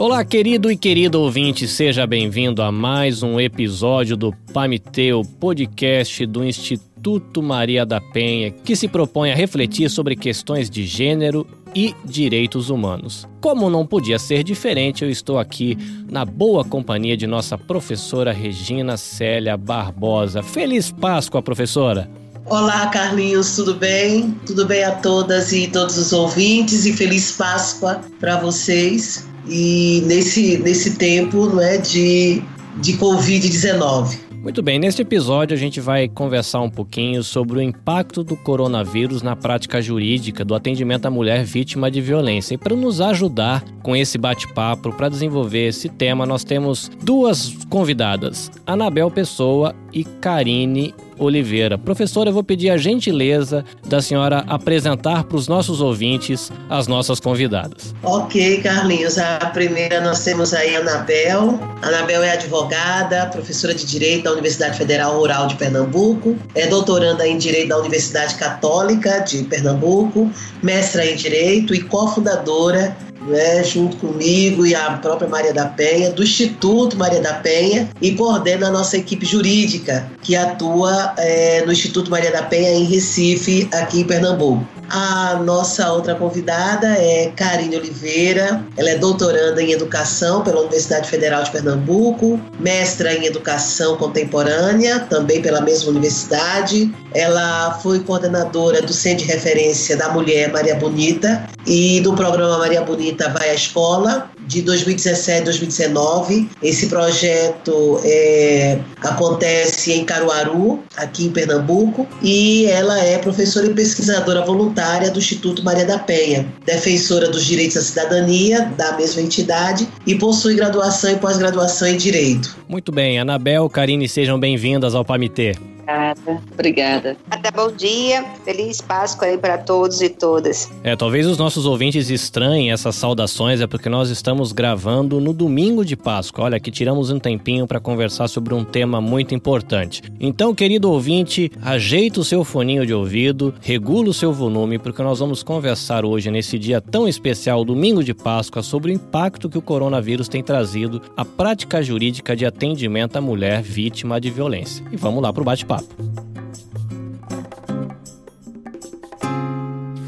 Olá, querido e querido ouvinte, seja bem-vindo a mais um episódio do Pamiteu, podcast do Instituto Maria da Penha, que se propõe a refletir sobre questões de gênero e direitos humanos. Como não podia ser diferente, eu estou aqui na boa companhia de nossa professora Regina Célia Barbosa. Feliz Páscoa, professora! Olá, Carlinhos, tudo bem? Tudo bem a todas e todos os ouvintes e feliz Páscoa para vocês e nesse, nesse tempo não é, de, de Covid-19. Muito bem, neste episódio a gente vai conversar um pouquinho sobre o impacto do coronavírus na prática jurídica do atendimento à mulher vítima de violência. E para nos ajudar com esse bate-papo, para desenvolver esse tema, nós temos duas convidadas, Anabel Pessoa e Karine Oliveira. Professora, eu vou pedir a gentileza da senhora apresentar para os nossos ouvintes as nossas convidadas. Ok, Carlinhos. A primeira nós temos aí a Anabel. A Anabel é advogada, professora de Direito da Universidade Federal Rural de Pernambuco, é doutoranda em Direito da Universidade Católica de Pernambuco, mestra em Direito e cofundadora né, junto comigo e a própria Maria da Penha, do Instituto Maria da Penha, e coordena a nossa equipe jurídica, que atua é, no Instituto Maria da Penha em Recife, aqui em Pernambuco. A nossa outra convidada é Karine Oliveira. Ela é doutoranda em Educação pela Universidade Federal de Pernambuco, mestra em Educação Contemporânea, também pela mesma universidade. Ela foi coordenadora do Centro de Referência da Mulher Maria Bonita e do programa Maria Bonita Vai à Escola, de 2017 2019. Esse projeto é, acontece em Caruaru, aqui em Pernambuco, e ela é professora e pesquisadora voluntária do Instituto Maria da Penha, defensora dos direitos da cidadania da mesma entidade e possui graduação e pós-graduação em Direito. Muito bem, Anabel, Karine, sejam bem-vindas ao Pamitê. Obrigada. Obrigada. Até bom dia. Feliz Páscoa aí para todos e todas. É, talvez os nossos ouvintes estranhem essas saudações, é porque nós estamos gravando no domingo de Páscoa. Olha, que tiramos um tempinho para conversar sobre um tema muito importante. Então, querido ouvinte, ajeita o seu foninho de ouvido, regula o seu volume, porque nós vamos conversar hoje, nesse dia tão especial, domingo de Páscoa, sobre o impacto que o coronavírus tem trazido à prática jurídica de atendimento à mulher vítima de violência. E vamos lá para o bate-papo papo.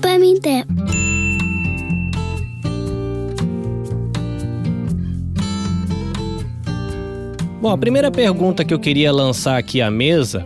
Pamité. Bom, a primeira pergunta que eu queria lançar aqui à mesa,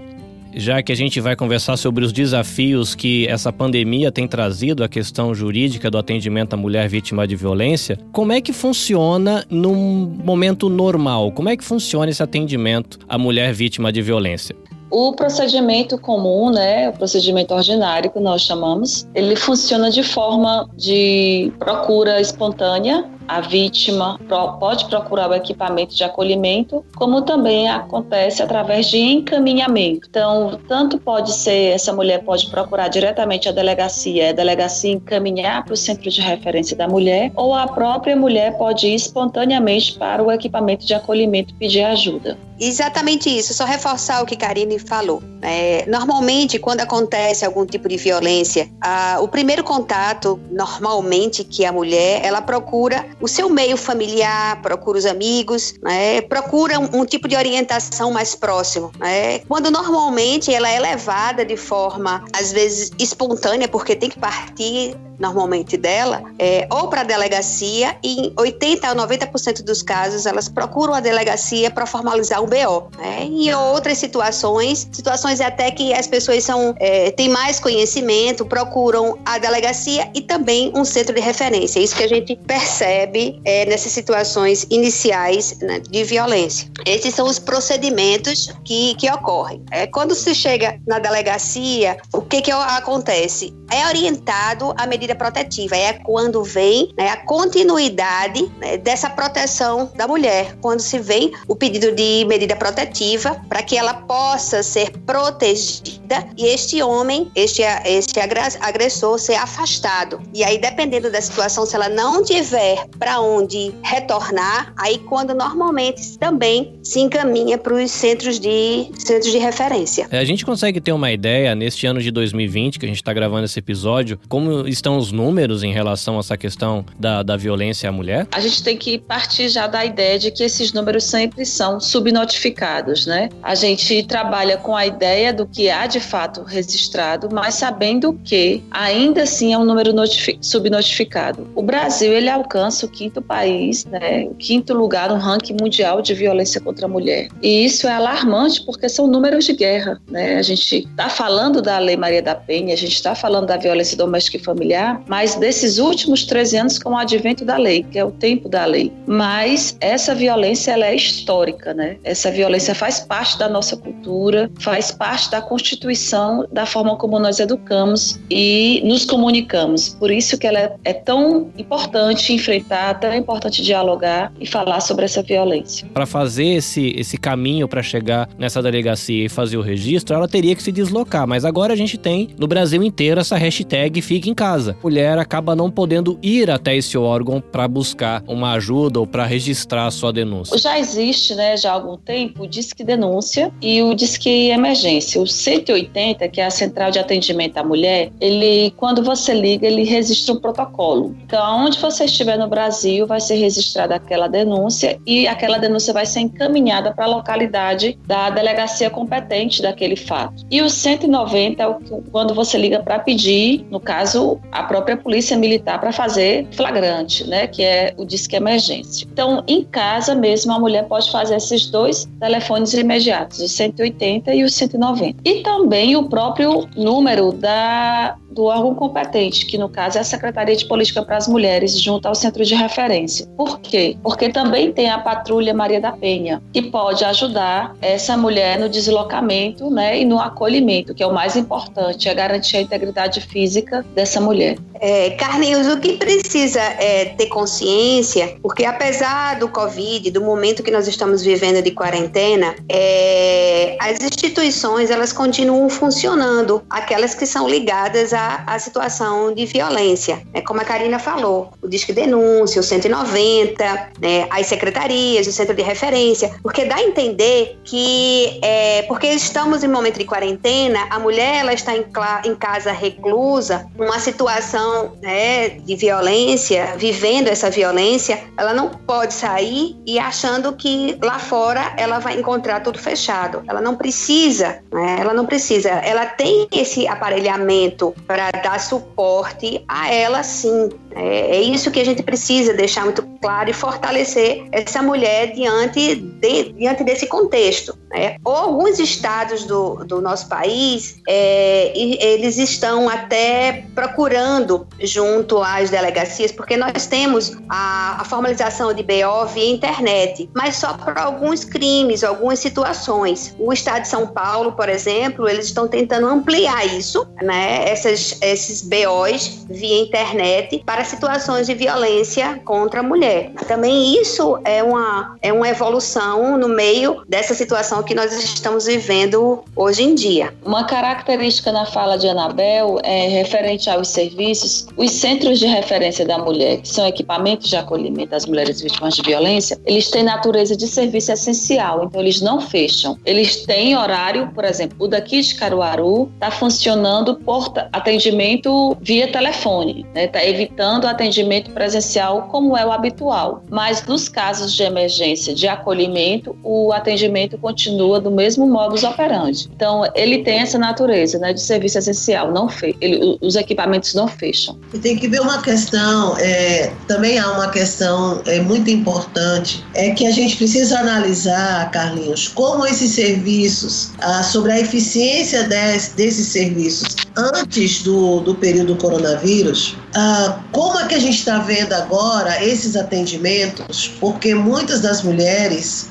já que a gente vai conversar sobre os desafios que essa pandemia tem trazido à questão jurídica do atendimento à mulher vítima de violência, como é que funciona num momento normal? Como é que funciona esse atendimento à mulher vítima de violência? O procedimento comum, né, o procedimento ordinário que nós chamamos, ele funciona de forma de procura espontânea a vítima pode procurar o equipamento de acolhimento, como também acontece através de encaminhamento. Então, tanto pode ser, essa mulher pode procurar diretamente a delegacia, a delegacia encaminhar para o centro de referência da mulher, ou a própria mulher pode ir espontaneamente para o equipamento de acolhimento pedir ajuda. Exatamente isso, só reforçar o que Karine falou. É, normalmente, quando acontece algum tipo de violência, a, o primeiro contato, normalmente, que a mulher, ela procura o seu meio familiar, procura os amigos, né? procura um, um, tipo de orientação mais próximo. Né? Quando normalmente ela é levada de forma, às vezes, espontânea, porque tem que partir normalmente dela, é, ou para a delegacia, e em 80 a 90% dos casos elas procuram a delegacia para formalizar um BO. Né? Em outras situações, situações até que as pessoas são, é, têm mais conhecimento, procuram a delegacia e também um centro de referência. Isso que a gente percebe é, nessas situações iniciais né, de violência. Esses são os procedimentos que, que ocorrem. É, quando se chega na delegacia, o que, que acontece? É orientado a medida medida protetiva. É quando vem né, a continuidade né, dessa proteção da mulher. Quando se vem o pedido de medida protetiva para que ela possa ser protegida e este homem, este, este agressor, ser afastado. E aí, dependendo da situação, se ela não tiver para onde retornar, aí quando normalmente também se encaminha para os centros de, centros de referência. É, a gente consegue ter uma ideia, neste ano de 2020, que a gente está gravando esse episódio, como estão são os números em relação a essa questão da, da violência à mulher? A gente tem que partir já da ideia de que esses números sempre são subnotificados, né? A gente trabalha com a ideia do que há de fato registrado, mas sabendo que ainda assim é um número subnotificado. O Brasil ele alcança o quinto país, né? O quinto lugar no ranking mundial de violência contra a mulher. E isso é alarmante porque são números de guerra, né? A gente está falando da Lei Maria da Penha, a gente está falando da violência doméstica e familiar, mas desses últimos 13 anos com o advento da lei, que é o tempo da lei. Mas essa violência ela é histórica, né? Essa violência faz parte da nossa cultura, faz parte da constituição, da forma como nós educamos e nos comunicamos. Por isso que ela é, tão importante enfrentar, tão importante dialogar e falar sobre essa violência. Para fazer esse, esse caminho para chegar nessa delegacia e fazer o registro, ela teria que se deslocar. Mas agora a gente tem no Brasil inteiro essa hashtag Fique em Casa. Mulher acaba não podendo ir até esse órgão para buscar uma ajuda ou para registrar a sua denúncia. Já existe, né, já há algum tempo, o Disque Denúncia e o Disque Emergência. O 180, que é a Central de Atendimento à Mulher, ele, quando você liga, ele registra um protocolo. Então, onde você estiver no Brasil, vai ser registrada aquela denúncia e aquela denúncia vai ser encaminhada para a localidade da delegacia competente daquele fato. E o 190 é o que, quando você liga para pedir, no caso, a própria polícia militar para fazer flagrante, né, que é o disque emergência. Então, em casa mesmo, a mulher pode fazer esses dois telefones imediatos, o 180 e o 190. E também o próprio número da do órgão competente, que no caso é a Secretaria de Política para as Mulheres, junto ao Centro de Referência. Por quê? Porque também tem a Patrulha Maria da Penha, que pode ajudar essa mulher no deslocamento né, e no acolhimento, que é o mais importante, é garantir a integridade física dessa mulher. É, Carlinhos, o que precisa é ter consciência, porque apesar do Covid, do momento que nós estamos vivendo de quarentena, é, as instituições elas continuam funcionando, aquelas que são ligadas a a situação de violência. É como a Karina falou, o Disque Denúncia, o 190, né, as secretarias, o centro de referência, porque dá a entender que, é, porque estamos em momento de quarentena, a mulher ela está em, em casa reclusa, numa situação né, de violência, vivendo essa violência, ela não pode sair e achando que lá fora ela vai encontrar tudo fechado. Ela não precisa, né, ela não precisa. Ela tem esse aparelhamento para dar suporte a ela sim. É, é, isso que a gente precisa deixar muito claro e fortalecer essa mulher diante, de, diante desse contexto. Né? Alguns estados do, do nosso país, é, eles estão até procurando junto às delegacias, porque nós temos a, a formalização de BO via internet, mas só para alguns crimes, algumas situações. O estado de São Paulo, por exemplo, eles estão tentando ampliar isso, né? Essas, esses BOs via internet para situações de violência contra a mulher. Também isso é uma, é uma evolução no meio dessa situação que nós estamos vivendo hoje em dia. Uma característica na fala de Anabel é referente aos serviços, os centros de referência da mulher, que são equipamentos de acolhimento das mulheres vítimas de violência, eles têm natureza de serviço essencial, então eles não fecham. Eles têm horário, por exemplo, o daqui de Caruaru está funcionando por atendimento via telefone, está né? Tá evitando evitando o atendimento presencial como é o habitual. Mas nos casos de emergência, de acolhimento, o atendimento continua do mesmo modus operandi. Então, ele tem essa natureza né, de serviço essencial, não fe ele, os equipamentos não fecham. E tem que ver uma questão, é, também há uma questão é, muito importante, é que a gente precisa analisar, Carlinhos, como esses serviços, ah, sobre a eficiência des, desses serviços antes do, do período do coronavírus, ah, como é que a gente está vendo agora esses atendimentos? Porque muitas das mulheres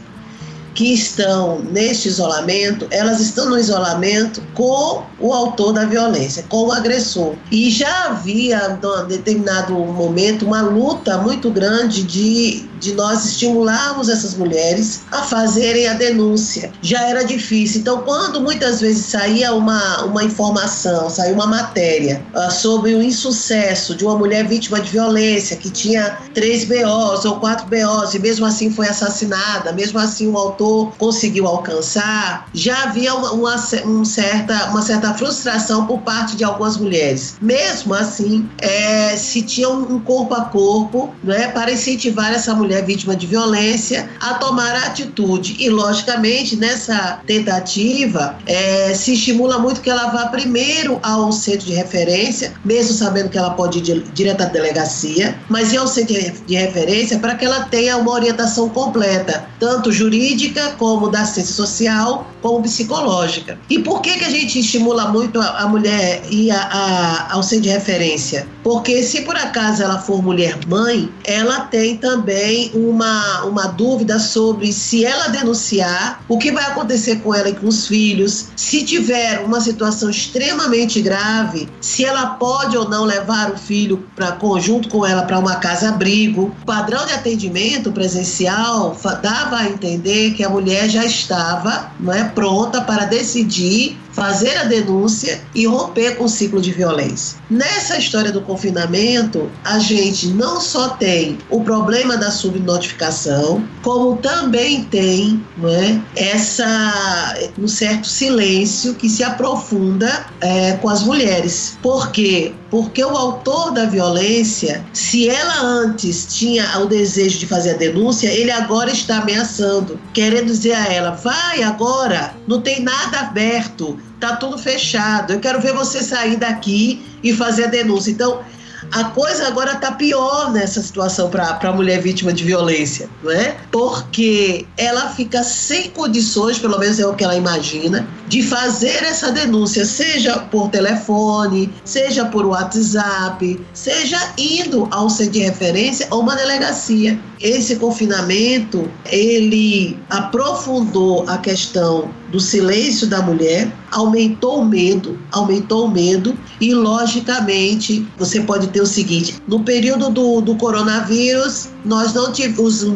que estão neste isolamento, elas estão no isolamento com o autor da violência, com o agressor. E já havia, em determinado momento, uma luta muito grande de de nós estimularmos essas mulheres a fazerem a denúncia. Já era difícil. Então, quando muitas vezes saía uma, uma informação, saía uma matéria uh, sobre o insucesso de uma mulher vítima de violência que tinha três BOs ou quatro BOs e mesmo assim foi assassinada, mesmo assim o autor conseguiu alcançar, já havia uma, uma, um certa, uma certa frustração por parte de algumas mulheres. Mesmo assim, é, se tinha um corpo a corpo né, para incentivar essa mulher vítima de violência a tomar atitude. E, logicamente, nessa tentativa, é, se estimula muito que ela vá primeiro ao centro de referência, mesmo sabendo que ela pode ir direto à delegacia, mas ir ao centro de referência para que ela tenha uma orientação completa, tanto jurídica como da ciência social, como psicológica. E por que, que a gente estimula muito a, a mulher ir a, a, ao centro de referência? Porque se por acaso ela for mulher mãe, ela tem também uma, uma dúvida sobre se ela denunciar, o que vai acontecer com ela e com os filhos, se tiver uma situação extremamente grave, se ela pode ou não levar o filho para conjunto com ela para uma casa-abrigo. O padrão de atendimento presencial dava a entender que a mulher já estava não é, pronta para decidir fazer a denúncia e romper com o ciclo de violência. Nessa história do confinamento, a gente não só tem o problema da subnotificação, como também tem é, essa um certo silêncio que se aprofunda é, com as mulheres. Por quê? Porque o autor da violência, se ela antes tinha o desejo de fazer a denúncia, ele agora está ameaçando, querendo dizer a ela: vai agora, não tem nada aberto, tá tudo fechado. Eu quero ver você sair daqui e fazer a denúncia. Então, a coisa agora está pior nessa situação para a mulher vítima de violência, não é? Porque ela fica sem condições, pelo menos é o que ela imagina, de fazer essa denúncia, seja por telefone, seja por WhatsApp, seja indo ao centro de referência ou uma delegacia. Esse confinamento, ele aprofundou a questão do silêncio da mulher, aumentou o medo, aumentou o medo e, logicamente, você pode ter o seguinte: no período do, do coronavírus, nós não tivemos os,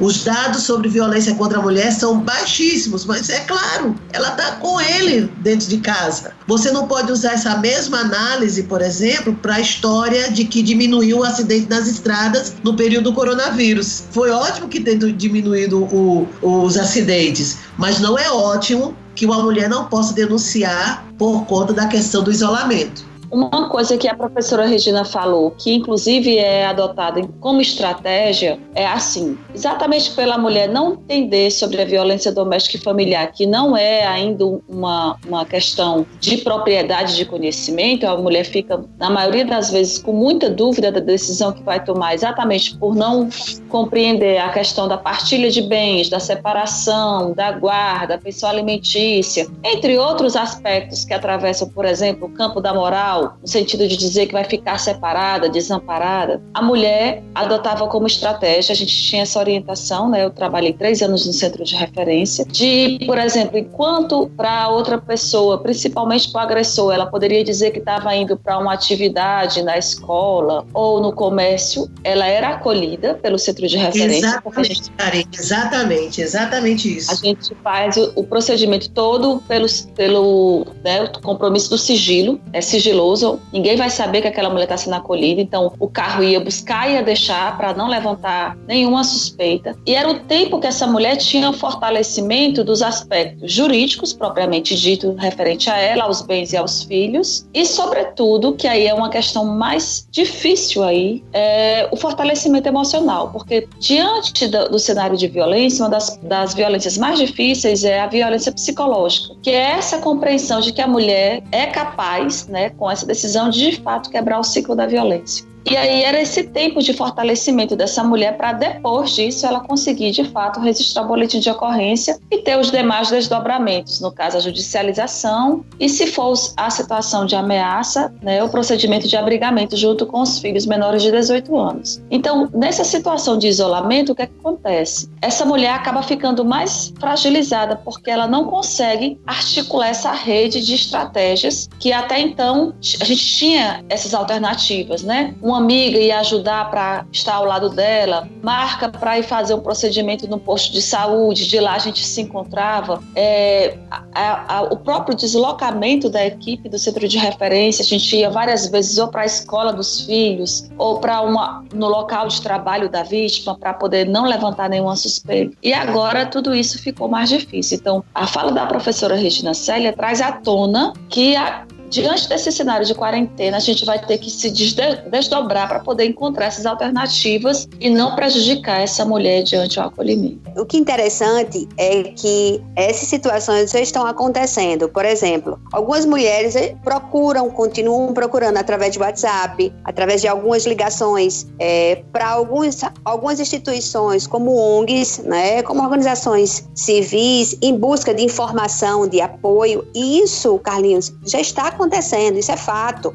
os dados sobre violência contra a mulher são baixíssimos, mas é claro, ela está com ele dentro de casa. Você não pode usar essa mesma análise, por exemplo, para a história de que diminuiu o acidente nas estradas no período do coronavírus. Foi ótimo que tenha diminuído o, os acidentes, mas não é ótimo que uma mulher não possa denunciar por conta da questão do isolamento. Uma coisa que a professora Regina falou, que inclusive é adotada como estratégia, é assim: exatamente pela mulher não entender sobre a violência doméstica e familiar, que não é ainda uma, uma questão de propriedade de conhecimento, a mulher fica, na maioria das vezes, com muita dúvida da decisão que vai tomar, exatamente por não compreender a questão da partilha de bens, da separação, da guarda, pensão alimentícia, entre outros aspectos que atravessam, por exemplo, o campo da moral no sentido de dizer que vai ficar separada, desamparada, a mulher adotava como estratégia, a gente tinha essa orientação, né? Eu trabalhei três anos no centro de referência, de, por exemplo, enquanto para outra pessoa, principalmente para o agressor, ela poderia dizer que estava indo para uma atividade na escola ou no comércio, ela era acolhida pelo centro de referência. Exatamente, gente, exatamente, exatamente isso. A gente faz o, o procedimento todo pelo, pelo né, compromisso do sigilo, é sigiloso ninguém vai saber que aquela mulher está sendo acolhida, então o carro ia buscar e ia deixar para não levantar nenhuma suspeita. E era o tempo que essa mulher tinha fortalecimento dos aspectos jurídicos, propriamente dito, referente a ela, aos bens e aos filhos, e sobretudo, que aí é uma questão mais difícil aí, é o fortalecimento emocional, porque diante do, do cenário de violência, uma das, das violências mais difíceis é a violência psicológica, que é essa compreensão de que a mulher é capaz, né, com essa decisão de de fato quebrar o ciclo da violência. E aí era esse tempo de fortalecimento dessa mulher para depois disso ela conseguir de fato registrar o boletim de ocorrência e ter os demais desdobramentos, no caso a judicialização e se for a situação de ameaça, né, o procedimento de abrigamento junto com os filhos menores de 18 anos. Então, nessa situação de isolamento, o que, é que acontece? Essa mulher acaba ficando mais fragilizada porque ela não consegue articular essa rede de estratégias que até então a gente tinha essas alternativas, né? Uma amiga ir ajudar para estar ao lado dela, marca para ir fazer um procedimento no posto de saúde, de lá a gente se encontrava. É, a, a, o próprio deslocamento da equipe do centro de referência, a gente ia várias vezes ou para a escola dos filhos ou para uma no local de trabalho da vítima para poder não levantar nenhuma suspeita. E agora tudo isso ficou mais difícil. Então, a fala da professora Regina Célia traz à tona que a, diante desse cenário de quarentena, a gente vai ter que se desdobrar para poder encontrar essas alternativas e não prejudicar essa mulher diante do acolhimento. O que é interessante é que essas situações já estão acontecendo. Por exemplo, algumas mulheres procuram, continuam procurando através de WhatsApp, através de algumas ligações é, para algumas instituições como ONGs, né, como organizações civis, em busca de informação, de apoio. E isso, Carlinhos, já está acontecendo, isso é fato.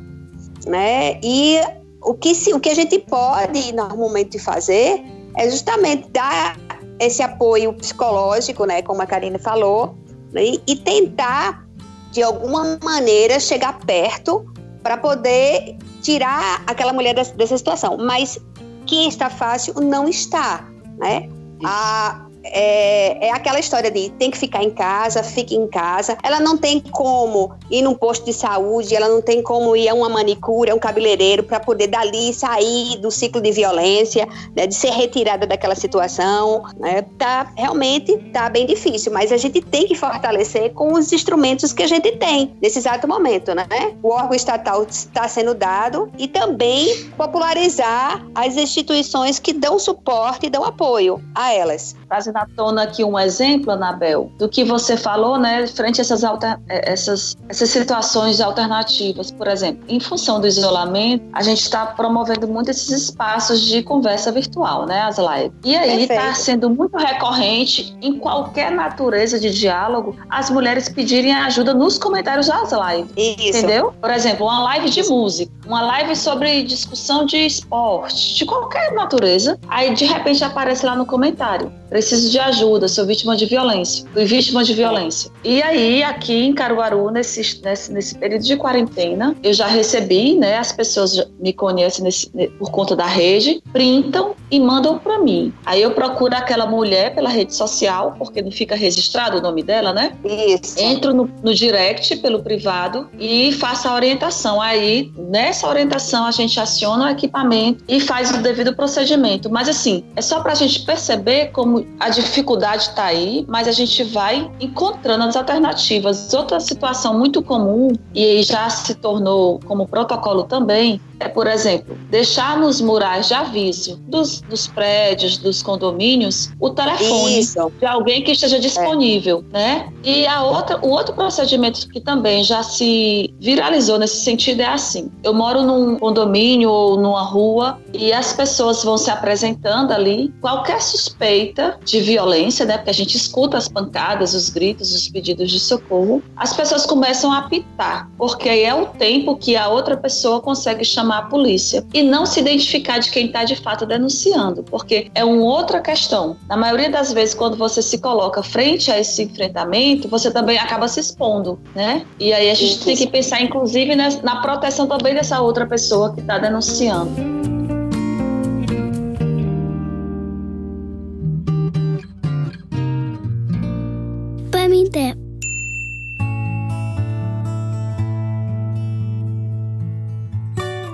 Né? E o que, se, o que a gente pode normalmente fazer é justamente dar esse apoio psicológico, né, como a Karine falou, né, e tentar, de alguma maneira, chegar perto para poder tirar aquela mulher dessa, dessa situação. Mas que está fácil, não está. Né? A, é, é aquela história de tem que ficar em casa, fique em casa. Ela não tem como ir num posto de saúde, ela não tem como ir a uma manicure, a um cabeleireiro para poder dali sair do ciclo de violência, né, de ser retirada daquela situação. Né? Tá, realmente tá bem difícil, mas a gente tem que fortalecer com os instrumentos que a gente tem nesse exato momento, né? O órgão estatal está sendo dado e também popularizar as instituições que dão suporte e dão apoio a elas trazendo à tona aqui um exemplo, Anabel, do que você falou, né, frente a essas, alter, eh, essas, essas situações alternativas. Por exemplo, em função do isolamento, a gente está promovendo muito esses espaços de conversa virtual, né, as lives. E aí está sendo muito recorrente, em qualquer natureza de diálogo, as mulheres pedirem ajuda nos comentários das lives. Isso. Entendeu? Por exemplo, uma live de música, uma live sobre discussão de esporte, de qualquer natureza, aí de repente aparece lá no comentário preciso de ajuda, sou vítima de violência, fui vítima de violência. E aí, aqui em Caruaru, nesse, nesse, nesse período de quarentena, eu já recebi, né, as pessoas me conhecem nesse, por conta da rede, printam e mandam para mim. Aí eu procuro aquela mulher pela rede social, porque não fica registrado o nome dela, né? Isso. Entro no, no direct pelo privado e faço a orientação. Aí, nessa orientação, a gente aciona o equipamento e faz o devido procedimento. Mas assim, é só para a gente perceber como a dificuldade está aí, mas a gente vai encontrando as alternativas. Outra situação muito comum, e já se tornou como protocolo também, é, por exemplo, deixar nos murais de aviso dos, dos prédios, dos condomínios, o telefone Isso. de alguém que esteja disponível, é. né? E a outra, o outro procedimento que também já se viralizou nesse sentido é assim: eu moro num condomínio ou numa rua e as pessoas vão se apresentando ali, qualquer suspeita de violência, né? Porque a gente escuta as pancadas, os gritos, os pedidos de socorro, as pessoas começam a apitar, porque aí é o tempo que a outra pessoa consegue chamar chamar a polícia e não se identificar de quem está de fato denunciando, porque é uma outra questão. Na maioria das vezes, quando você se coloca frente a esse enfrentamento, você também acaba se expondo, né? E aí a gente Isso. tem que pensar, inclusive, na proteção também dessa outra pessoa que está denunciando.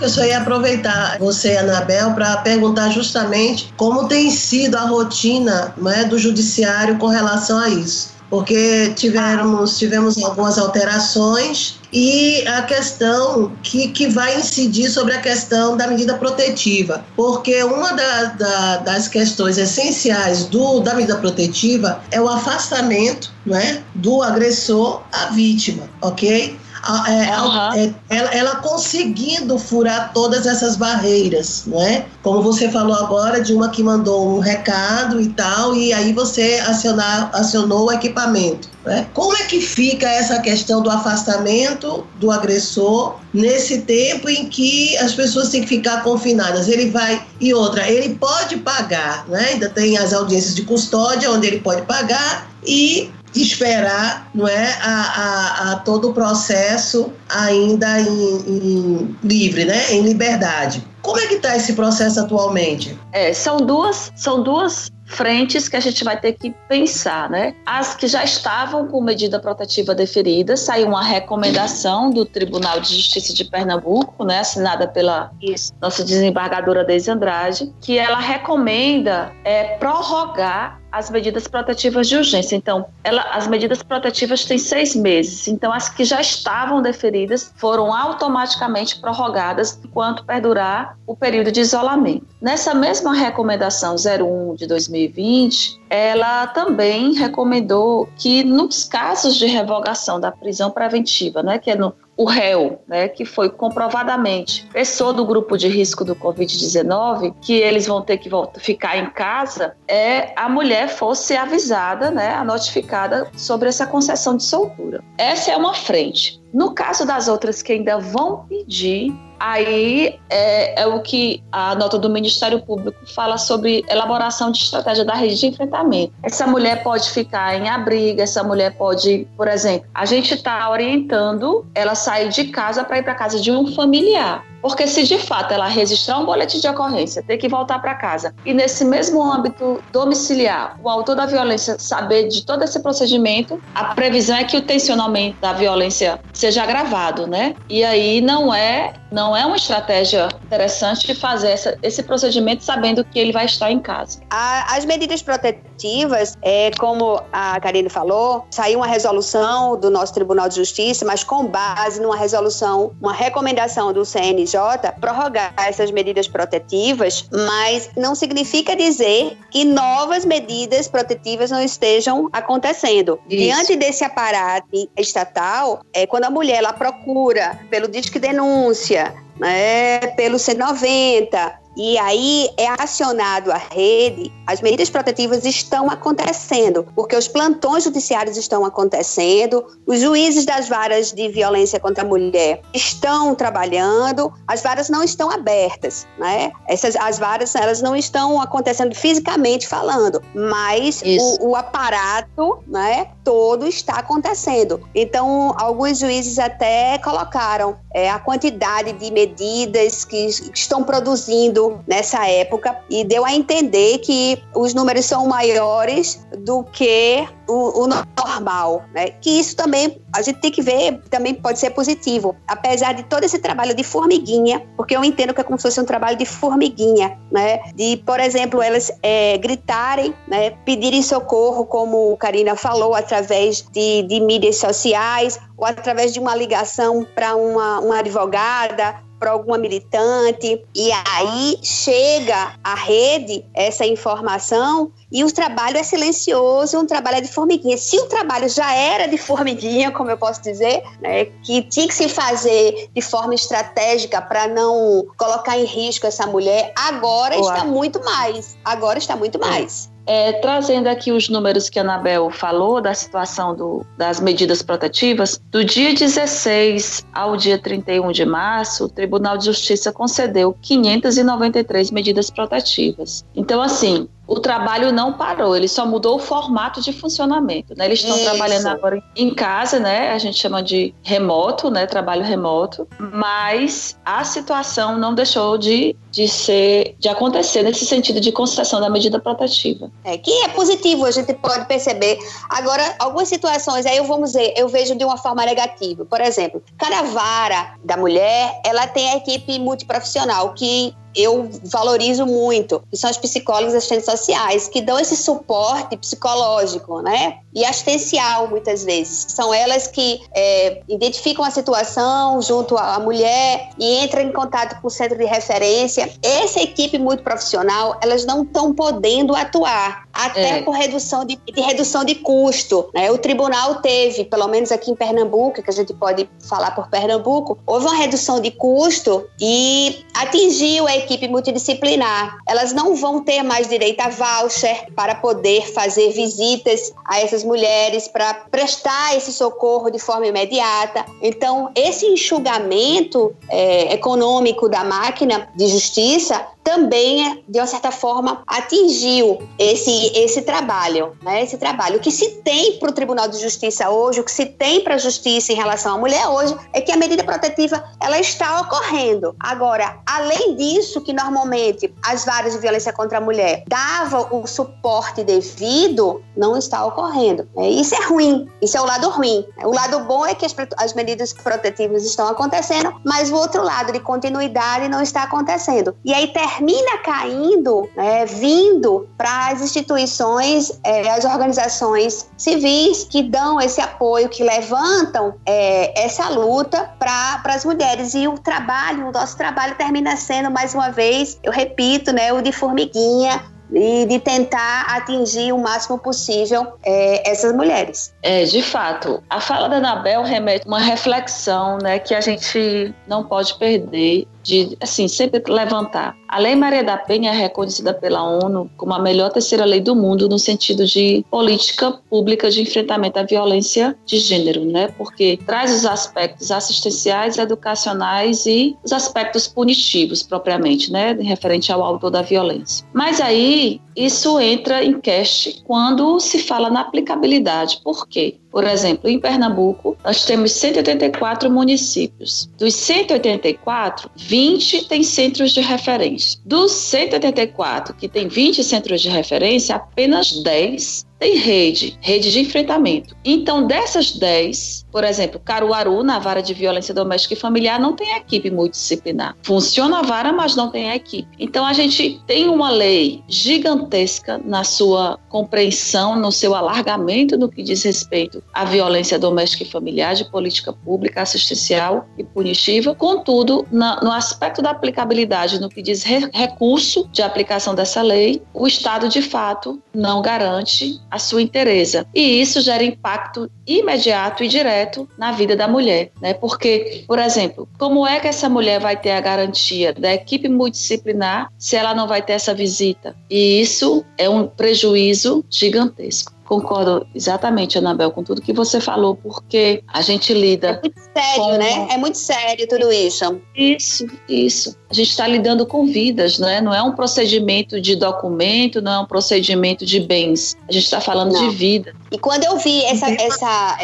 Eu só ia aproveitar você, Anabel, para perguntar justamente como tem sido a rotina né, do judiciário com relação a isso. Porque tivemos, tivemos algumas alterações e a questão que, que vai incidir sobre a questão da medida protetiva. Porque uma da, da, das questões essenciais do, da medida protetiva é o afastamento né, do agressor à vítima, ok? É, uhum. é, ela, ela, conseguindo furar todas essas barreiras, não é? Como você falou agora de uma que mandou um recado e tal, e aí você acionar, acionou o equipamento. Né? Como é que fica essa questão do afastamento do agressor nesse tempo em que as pessoas têm que ficar confinadas? Ele vai e outra, ele pode pagar, né? Ainda tem as audiências de custódia onde ele pode pagar e esperar não é, a, a, a todo o processo ainda em, em, livre, né, em liberdade. Como é que está esse processo atualmente? É, são duas, são duas frentes que a gente vai ter que pensar, né? As que já estavam com medida protetiva deferida, saiu uma recomendação do Tribunal de Justiça de Pernambuco, né, assinada pela nossa desembargadora Deise Andrade, que ela recomenda é, prorrogar as medidas protetivas de urgência. Então, ela, as medidas protetivas têm seis meses. Então, as que já estavam deferidas foram automaticamente prorrogadas enquanto perdurar o período de isolamento. Nessa mesma recomendação 01 de 2020, ela também recomendou que nos casos de revogação da prisão preventiva, né, que é no o réu, né, que foi comprovadamente pessoa do grupo de risco do Covid-19, que eles vão ter que voltar, ficar em casa, é a mulher fosse avisada, né, notificada sobre essa concessão de soltura. Essa é uma frente. No caso das outras que ainda vão pedir, aí é, é, o que a nota do Ministério Público fala sobre elaboração de estratégia da rede de enfrentamento. Essa mulher pode ficar em abrigo, essa mulher pode, por exemplo, a gente está orientando ela sair de casa para ir para casa de um familiar. Porque se de fato ela registrar um boletim de ocorrência, ter que voltar para casa e nesse mesmo âmbito domiciliar, o autor da violência saber de todo esse procedimento, a previsão é que o tensionamento da violência seja agravado, né? E aí não é não é uma estratégia interessante fazer essa, esse procedimento sabendo que ele vai estar em casa. As medidas protetivas, é, como a Karine falou, saiu uma resolução do nosso Tribunal de Justiça, mas com base numa resolução, uma recomendação do CNJ prorrogar essas medidas protetivas, mas não significa dizer que novas medidas protetivas não estejam acontecendo. Isso. Diante desse aparato estatal, é, quando a mulher ela procura pelo Disque Denúncia, né, pelo 190, e aí é acionado a rede, as medidas protetivas estão acontecendo, porque os plantões judiciários estão acontecendo, os juízes das varas de violência contra a mulher estão trabalhando, as varas não estão abertas, né? Essas, as varas elas não estão acontecendo fisicamente falando, mas o, o, aparato, né, todo está acontecendo. Então, alguns juízes até colocaram é, a quantidade de medidas que estão produzindo nessa época e deu a entender que os números são maiores do que o, o, normal, né? Que isso também a gente tem que ver, também pode ser positivo, apesar de todo esse trabalho de formiguinha, porque eu entendo que é como se fosse um trabalho de formiguinha, né? De, por exemplo, elas é, gritarem, né? Pedirem socorro, como Karina falou, através de, de mídias sociais ou através de uma ligação para uma, uma advogada para alguma militante, e aí chega à rede essa informação e o trabalho é silencioso, um trabalho é de formiguinha. Se o trabalho já era de formiguinha, como eu posso dizer, né, que tinha que se fazer de forma estratégica para não colocar em risco essa mulher, agora Boa. está muito mais. Agora está muito mais. É, trazendo aqui os números que a Anabel falou da situação do, das medidas protetivas, do dia 16 ao dia 31 de março, o Tribunal de Justiça concedeu 593 medidas protetivas. Então, assim, o trabalho não parou, ele só mudou o formato de funcionamento. Né? Eles estão trabalhando agora em casa, né? A gente chama de remoto, né? Trabalho remoto, mas a situação não deixou de, de ser, de acontecer nesse sentido de concessão da medida protetiva. É que é positivo, a gente pode perceber. Agora, algumas situações, aí eu vamos dizer, eu vejo de uma forma negativa. Por exemplo, cada vara da mulher, ela tem a equipe multiprofissional que eu valorizo muito, que são os psicólogos e assistentes sociais, que dão esse suporte psicológico, né? E assistencial, muitas vezes. São elas que é, identificam a situação junto à mulher e entram em contato com o centro de referência. Essa equipe muito profissional, elas não estão podendo atuar, até é. por redução de, de, redução de custo. Né? O tribunal teve, pelo menos aqui em Pernambuco, que a gente pode falar por Pernambuco, houve uma redução de custo e atingiu a equipe multidisciplinar. Elas não vão ter mais direito a voucher para poder fazer visitas a essas mulheres, para prestar esse socorro de forma imediata. Então, esse enxugamento é, econômico da máquina de justiça também, de uma certa forma, atingiu esse, esse trabalho, né? Esse trabalho. O que se tem para o Tribunal de Justiça hoje, o que se tem para a justiça em relação à mulher hoje, é que a medida protetiva ela está ocorrendo. Agora, além disso, que normalmente as varas de violência contra a mulher davam o suporte devido, não está ocorrendo. Né? Isso é ruim, isso é o lado ruim. O lado bom é que as, as medidas protetivas estão acontecendo, mas o outro lado de continuidade não está acontecendo. E aí termina caindo, né, vindo para as instituições, é, as organizações civis que dão esse apoio, que levantam é, essa luta para as mulheres. E o trabalho, o nosso trabalho termina sendo, mais uma vez, eu repito, né, o de formiguinha, e de tentar atingir o máximo possível é, essas mulheres. É, de fato, a fala da Anabel remete a uma reflexão né, que a gente não pode perder de, assim, sempre levantar. A Lei Maria da Penha é reconhecida pela ONU como a melhor terceira lei do mundo no sentido de política pública de enfrentamento à violência de gênero, né? Porque traz os aspectos assistenciais, educacionais e os aspectos punitivos propriamente, né, referente ao autor da violência. Mas aí isso entra em cast quando se fala na aplicabilidade. Por quê? Por exemplo, em Pernambuco, nós temos 184 municípios. Dos 184, 20 têm centros de referência. Dos 184 que têm 20 centros de referência, apenas 10 tem rede, rede de enfrentamento. Então, dessas 10, por exemplo, Caruaru, na vara de violência doméstica e familiar, não tem equipe multidisciplinar. Funciona a vara, mas não tem equipe. Então, a gente tem uma lei gigantesca na sua compreensão, no seu alargamento no que diz respeito à violência doméstica e familiar, de política pública, assistencial e punitiva. Contudo, na, no aspecto da aplicabilidade, no que diz re, recurso de aplicação dessa lei, o Estado, de fato, não garante a sua interesa. E isso gera impacto imediato e direto na vida da mulher, né? Porque, por exemplo, como é que essa mulher vai ter a garantia da equipe multidisciplinar se ela não vai ter essa visita? E isso é um prejuízo gigantesco. Concordo exatamente, Anabel, com tudo que você falou, porque a gente lida. É muito sério, com... né? É muito sério tudo isso. Isso, isso. A gente está lidando com vidas, né? Não é um procedimento de documento, não é um procedimento de bens. A gente está falando não. de vida. E quando eu vi essa, essa,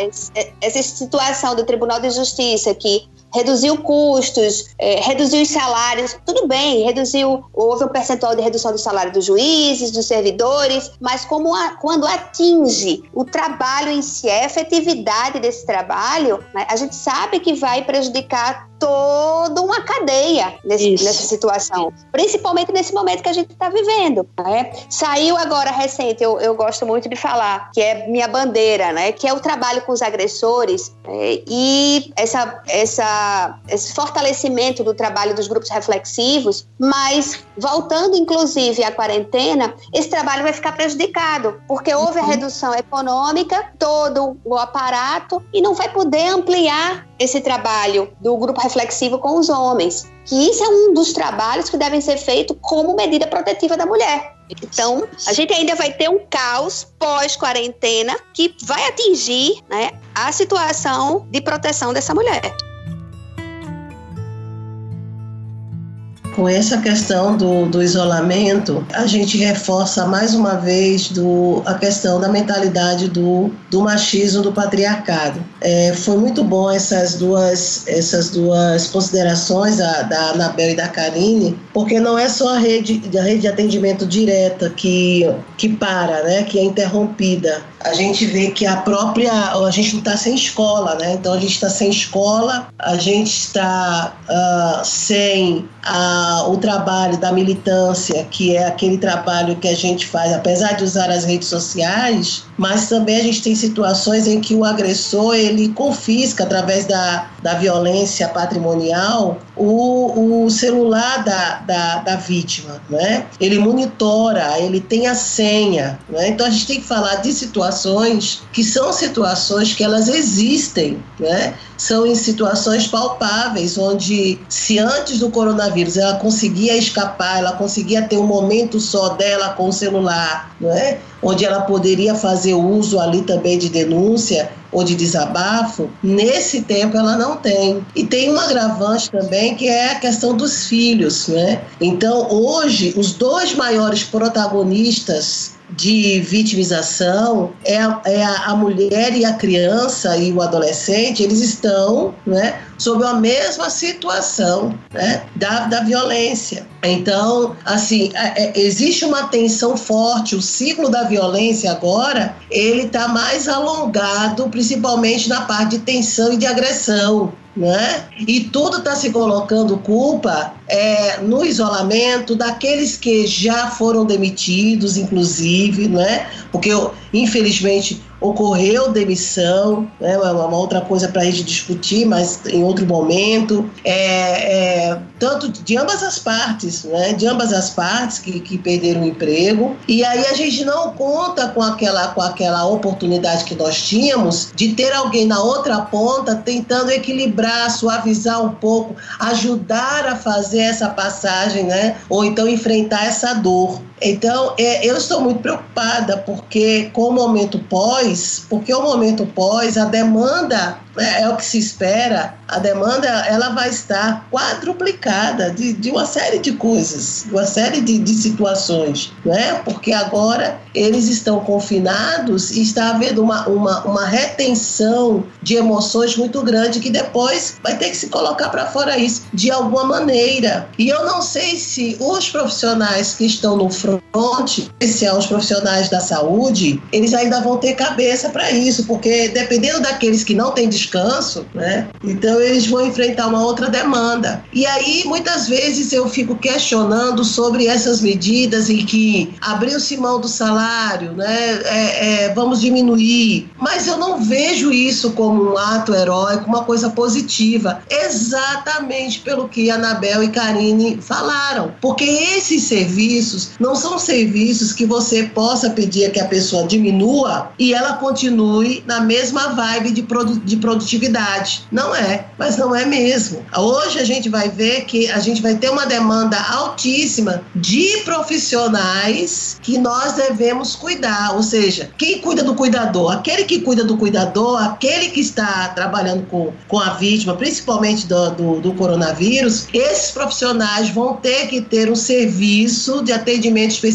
essa situação do Tribunal de Justiça que reduziu custos, é, reduziu os salários, tudo bem, reduziu, houve um percentual de redução do salário dos juízes, dos servidores, mas como a, quando atinge o trabalho em si, a efetividade desse trabalho, né, a gente sabe que vai prejudicar toda uma cadeia nesse, nessa situação, principalmente nesse momento que a gente está vivendo. Né? Saiu agora recente, eu, eu, gosto muito de falar, que é minha bandeira, né? que é o trabalho com os agressores né? e essa, essa, esse fortalecimento do trabalho dos grupos reflexivos, mas voltando inclusive à quarentena, esse trabalho vai ficar prejudicado, porque houve a uhum. redução econômica, todo o aparato, e não vai poder ampliar esse trabalho do grupo reflexivo com os homens, que isso é um dos trabalhos que devem ser feitos como medida protetiva da mulher. Então, a gente ainda vai ter um caos pós-quarentena que vai atingir né, a situação de proteção dessa mulher. Com essa questão do, do isolamento, a gente reforça mais uma vez do, a questão da mentalidade do, do machismo, do patriarcado. É, foi muito bom essas duas, essas duas considerações da, da Anabel e da Karine, porque não é só a rede, a rede de atendimento direta que, que para, né, que é interrompida a gente vê que a própria. A gente não está sem escola, né? Então a gente está sem escola, a gente está uh, sem uh, o trabalho da militância, que é aquele trabalho que a gente faz, apesar de usar as redes sociais, mas também a gente tem situações em que o agressor ele confisca através da, da violência patrimonial o, o celular da, da, da vítima, né? Ele monitora, ele tem a senha, né? Então a gente tem que falar de situações que são situações que elas existem, né? São em situações palpáveis, onde se antes do coronavírus ela conseguia escapar, ela conseguia ter um momento só dela com o celular, não é? onde ela poderia fazer uso ali também de denúncia ou de desabafo, nesse tempo ela não tem. E tem um agravante também que é a questão dos filhos, né? Então, hoje, os dois maiores protagonistas de vitimização é, é a, mulher e a criança e o adolescente, eles estão né, sob a mesma situação né, da, da violência. Então, assim, é, é existe uma tensão forte, o ciclo da violência agora, ele está mais alongado, principalmente na parte de tensão e de agressão né? E tudo está se colocando culpa é, no isolamento daqueles que já foram demitidos, inclusive, né? Porque infelizmente ocorreu demissão, né, uma outra coisa para a gente discutir, mas em outro momento, é, é, tanto de ambas as partes, né, de ambas as partes que, que perderam o emprego, e aí a gente não conta com aquela, com aquela oportunidade que nós tínhamos de ter alguém na outra ponta tentando equilibrar, suavizar um pouco, ajudar a fazer essa passagem, né, ou então enfrentar essa dor. Então, é, eu estou muito preocupada porque com o momento pós, porque o momento pós, a demanda é, é, o que se espera, a demanda ela vai estar quadruplicada de, de uma série de coisas, de uma série de, de situações, né? porque agora eles estão confinados e está havendo uma, uma, uma retenção de emoções muito grande que depois vai ter que se colocar para fora isso de alguma maneira. E eu não sei se os profissionais que estão no front, Oh. Especial os profissionais da saúde, eles ainda vão ter cabeça para isso, porque dependendo daqueles que não têm descanso, né? Então eles vão enfrentar uma outra demanda. E aí muitas vezes eu fico questionando sobre essas medidas em que abriu-se mão do salário, né? É, é, vamos diminuir, mas eu não vejo isso como um ato heróico, uma coisa positiva, exatamente pelo que Anabel e Karine falaram, porque esses serviços não são serviços que você possa pedir que a pessoa diminua e ela continue na mesma vibe de, produ de produtividade. Não é, mas não é mesmo. Hoje a gente vai ver que a gente vai ter uma demanda altíssima de profissionais que nós devemos cuidar. Ou seja, quem cuida do cuidador? Aquele que cuida do cuidador, aquele que está trabalhando com, com a vítima, principalmente do, do, do coronavírus, esses profissionais vão ter que ter um serviço de atendimento especial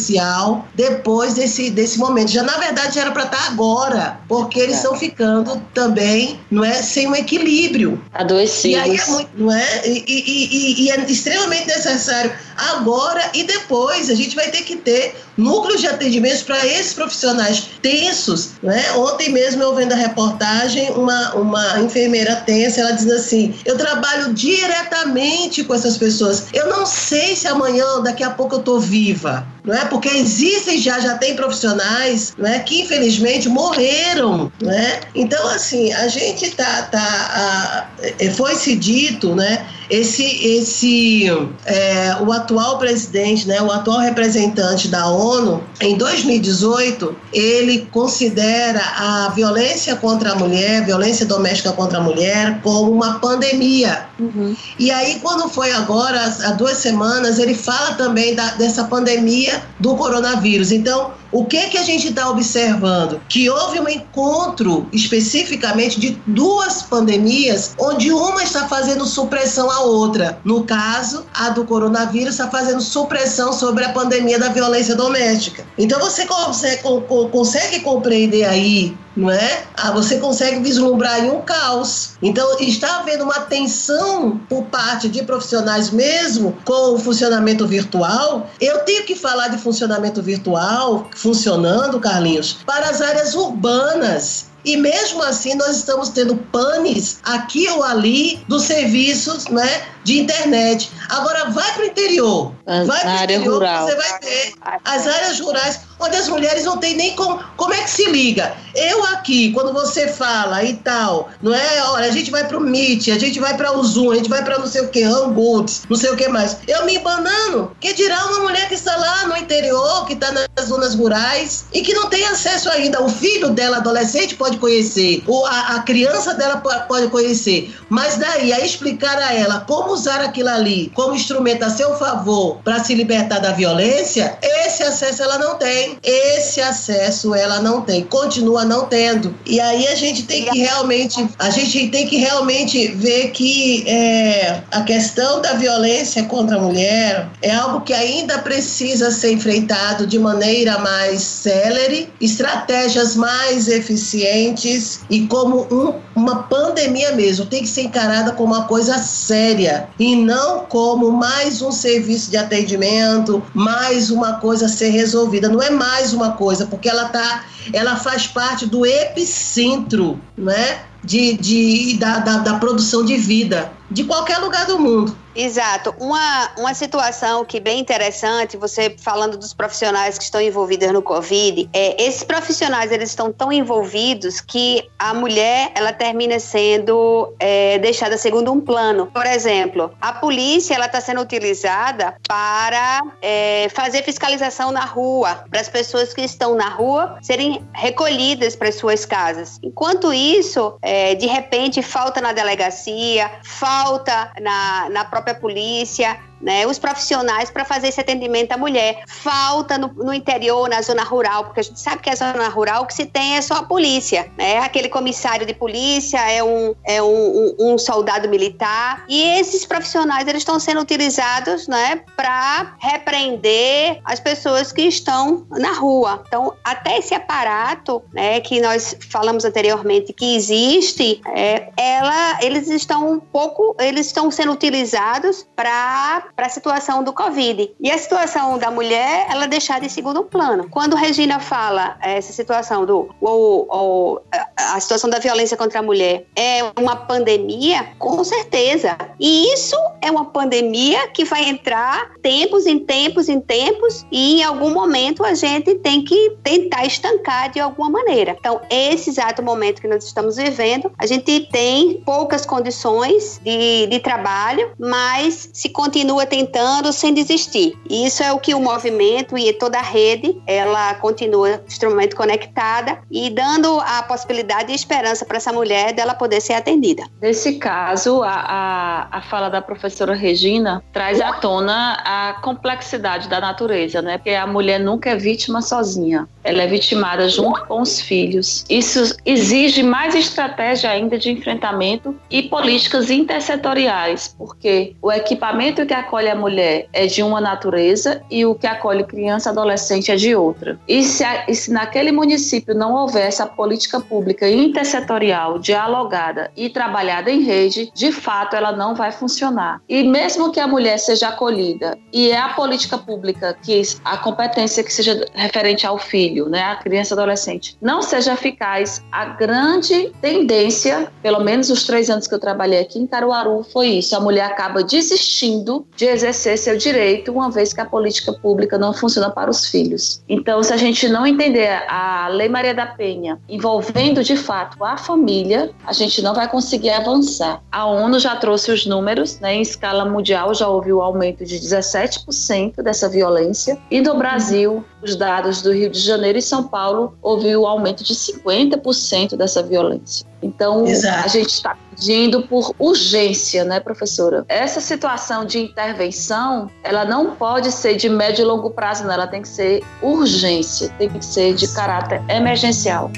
depois desse, desse momento. Já na verdade já era para estar agora, porque eles estão ficando também não é? Sem um equilíbrio. Adoecidos. E aí é muito, não é? E, e, e, e, é extremamente necessário agora e depois. A gente vai ter que ter núcleos de atendimentos para esses profissionais tensos, né? Ontem mesmo eu vendo a reportagem, uma, uma enfermeira tensa, ela diz assim: eu trabalho diretamente com essas pessoas. Eu não sei se amanhã, daqui a pouco eu tô viva, não é? Porque existem já, já tem profissionais, não é? Que infelizmente morreram, né? Então, assim, a gente tá, tá a, foi-se dito, né? esse, esse é, o atual presidente, né, o atual representante da ONU, em 2018, ele considera a violência contra a mulher, violência doméstica contra a mulher, como uma pandemia. Uhum. E aí, quando foi agora, há duas semanas, ele fala também da, dessa pandemia do coronavírus. Então, o que que a gente está observando? Que houve um encontro especificamente de duas pandemias, onde uma está fazendo supressão à outra. No caso, a do coronavírus está fazendo supressão sobre a pandemia da violência doméstica. Então você consegue, consegue compreender aí não é? Ah, você consegue vislumbrar um caos. Então, está havendo uma tensão por parte de profissionais mesmo com o funcionamento virtual. Eu tenho que falar de funcionamento virtual funcionando, Carlinhos, para as áreas urbanas. E mesmo assim, nós estamos tendo panes aqui ou ali dos serviços né, de internet. Agora vai para o interior. vai para o interior, rural. você vai ver as áreas rurais onde as mulheres não têm nem como, como é que se liga. Eu aqui, quando você fala e tal, não é? Olha, a gente vai pro Meet, a gente vai para o Zoom, a gente vai para não sei o que, Hangouts, não sei o que mais. Eu me banando, que dirá uma mulher que está lá no interior, que está nas zonas rurais e que não tem acesso ainda. O filho dela, adolescente, pode conhecer, ou a, a criança dela pode conhecer, mas daí a explicar a ela como usar aquilo ali como instrumento a seu favor para se libertar da violência, esse acesso ela não tem. Esse acesso ela não tem, continua não tendo. E aí a gente tem que realmente, a gente tem que realmente ver que é, a questão da violência contra a mulher é algo que ainda precisa ser enfrentado de maneira mais célere, estratégias mais eficientes e como um, uma pandemia mesmo. Tem que ser encarada como uma coisa séria e não como mais um serviço de atendimento, mais uma coisa a ser resolvida. Não é mais uma coisa, porque ela tá, ela faz parte do epicentro, né? De, de, da, da, da produção de vida de qualquer lugar do mundo. Exato. Uma, uma situação que bem interessante, você falando dos profissionais que estão envolvidos no Covid, é, esses profissionais eles estão tão envolvidos que a mulher ela termina sendo é, deixada segundo um plano. Por exemplo, a polícia ela está sendo utilizada para é, fazer fiscalização na rua, para as pessoas que estão na rua serem recolhidas para suas casas. Enquanto isso, é, de repente falta na delegacia, falta na, na própria própria polícia, né, os profissionais para fazer esse atendimento à mulher. Falta no, no, interior, na zona rural, porque a gente sabe que a zona rural o que se tem é só a polícia, né? Aquele comissário de polícia é um, é um, um, um soldado militar e esses profissionais eles estão sendo utilizados, né, para repreender as pessoas que estão na rua. Então, até esse aparato, né, que nós falamos anteriormente que existe, é, ela, eles estão um pouco, eles estão sendo utilizados para para a situação do Covid. E a situação da mulher, ela é deixada em segundo plano. Quando Regina fala essa situação do ou, ou, a situação da violência contra a mulher é uma pandemia, com certeza. E isso é uma pandemia que vai entrar tempos em tempos em tempos e em algum momento a gente tem que tentar estancar de alguma maneira. Então, esse exato momento que nós estamos vivendo, a gente tem poucas condições de, de trabalho, mas se continua continua tentando sem desistir. Isso é o que o movimento e toda a rede, ela continua extremamente conectada e dando a possibilidade e esperança para essa mulher dela poder ser atendida. Nesse caso, a, a, a fala da professora Regina traz à tona a complexidade da natureza, né? Porque a mulher nunca é vítima sozinha, ela é vitimada junto com os filhos. Isso exige mais estratégia ainda de enfrentamento e políticas intersetoriais, porque o equipamento que a acolhe a mulher é de uma natureza e o que acolhe criança e adolescente é de outra. E se, e se naquele município não houver essa política pública intersetorial, dialogada e trabalhada em rede, de fato ela não vai funcionar. E mesmo que a mulher seja acolhida e é a política pública que a competência que seja referente ao filho, né, a criança e adolescente, não seja eficaz, a grande tendência, pelo menos os três anos que eu trabalhei aqui em Caruaru, foi isso. A mulher acaba desistindo de exercer seu direito, uma vez que a política pública não funciona para os filhos. Então, se a gente não entender a Lei Maria da Penha envolvendo de fato a família, a gente não vai conseguir avançar. A ONU já trouxe os números, né, em escala mundial já houve o um aumento de 17% dessa violência, e no Brasil, os dados do Rio de Janeiro e São Paulo, houve o um aumento de 50% dessa violência. Então, Exato. a gente está pedindo por urgência, né, professora? Essa situação de intervenção, ela não pode ser de médio e longo prazo, não. Ela tem que ser urgência, tem que ser de caráter emergencial.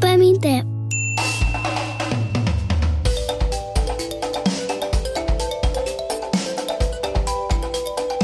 Para mim,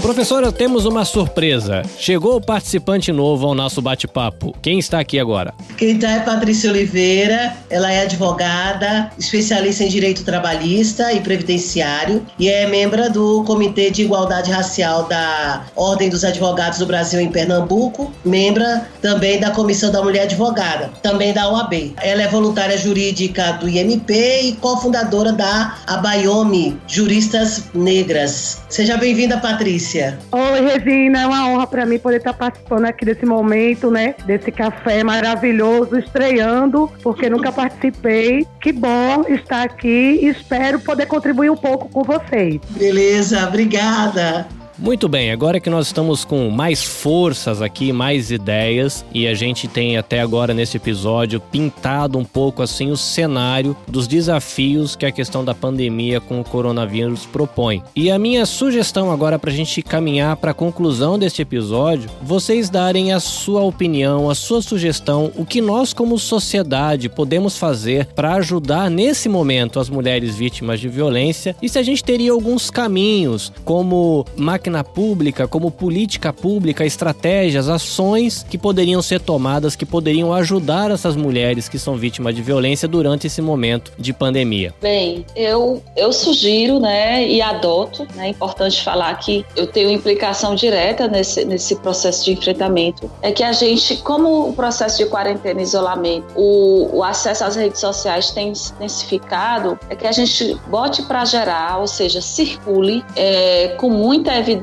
Professora, temos uma surpresa. Chegou o participante novo ao nosso bate-papo. Quem está aqui agora? Quem está é Patrícia Oliveira. Ela é advogada, especialista em direito trabalhista e previdenciário e é membro do Comitê de Igualdade Racial da Ordem dos Advogados do Brasil em Pernambuco, membra também da Comissão da Mulher Advogada, também da OAB. Ela é voluntária jurídica do IMP e cofundadora da Abayomi Juristas Negras. Seja bem-vinda, Patrícia. Oi, Regina, é uma honra para mim poder estar participando aqui desse momento, né? Desse café maravilhoso, estreando, porque nunca participei. Que bom estar aqui e espero poder contribuir um pouco com vocês. Beleza, obrigada. Muito bem, agora que nós estamos com mais forças aqui, mais ideias, e a gente tem até agora nesse episódio pintado um pouco assim o cenário dos desafios que a questão da pandemia com o coronavírus propõe. E a minha sugestão agora para a gente caminhar para a conclusão deste episódio, vocês darem a sua opinião, a sua sugestão, o que nós como sociedade podemos fazer para ajudar nesse momento as mulheres vítimas de violência e se a gente teria alguns caminhos, como máquina pública, como política pública, estratégias, ações que poderiam ser tomadas, que poderiam ajudar essas mulheres que são vítimas de violência durante esse momento de pandemia? Bem, eu, eu sugiro, né, e adoto, né, é importante falar que eu tenho implicação direta nesse, nesse processo de enfrentamento, é que a gente, como o processo de quarentena e isolamento, o, o acesso às redes sociais tem intensificado, é que a gente bote para gerar, ou seja, circule é, com muita evidência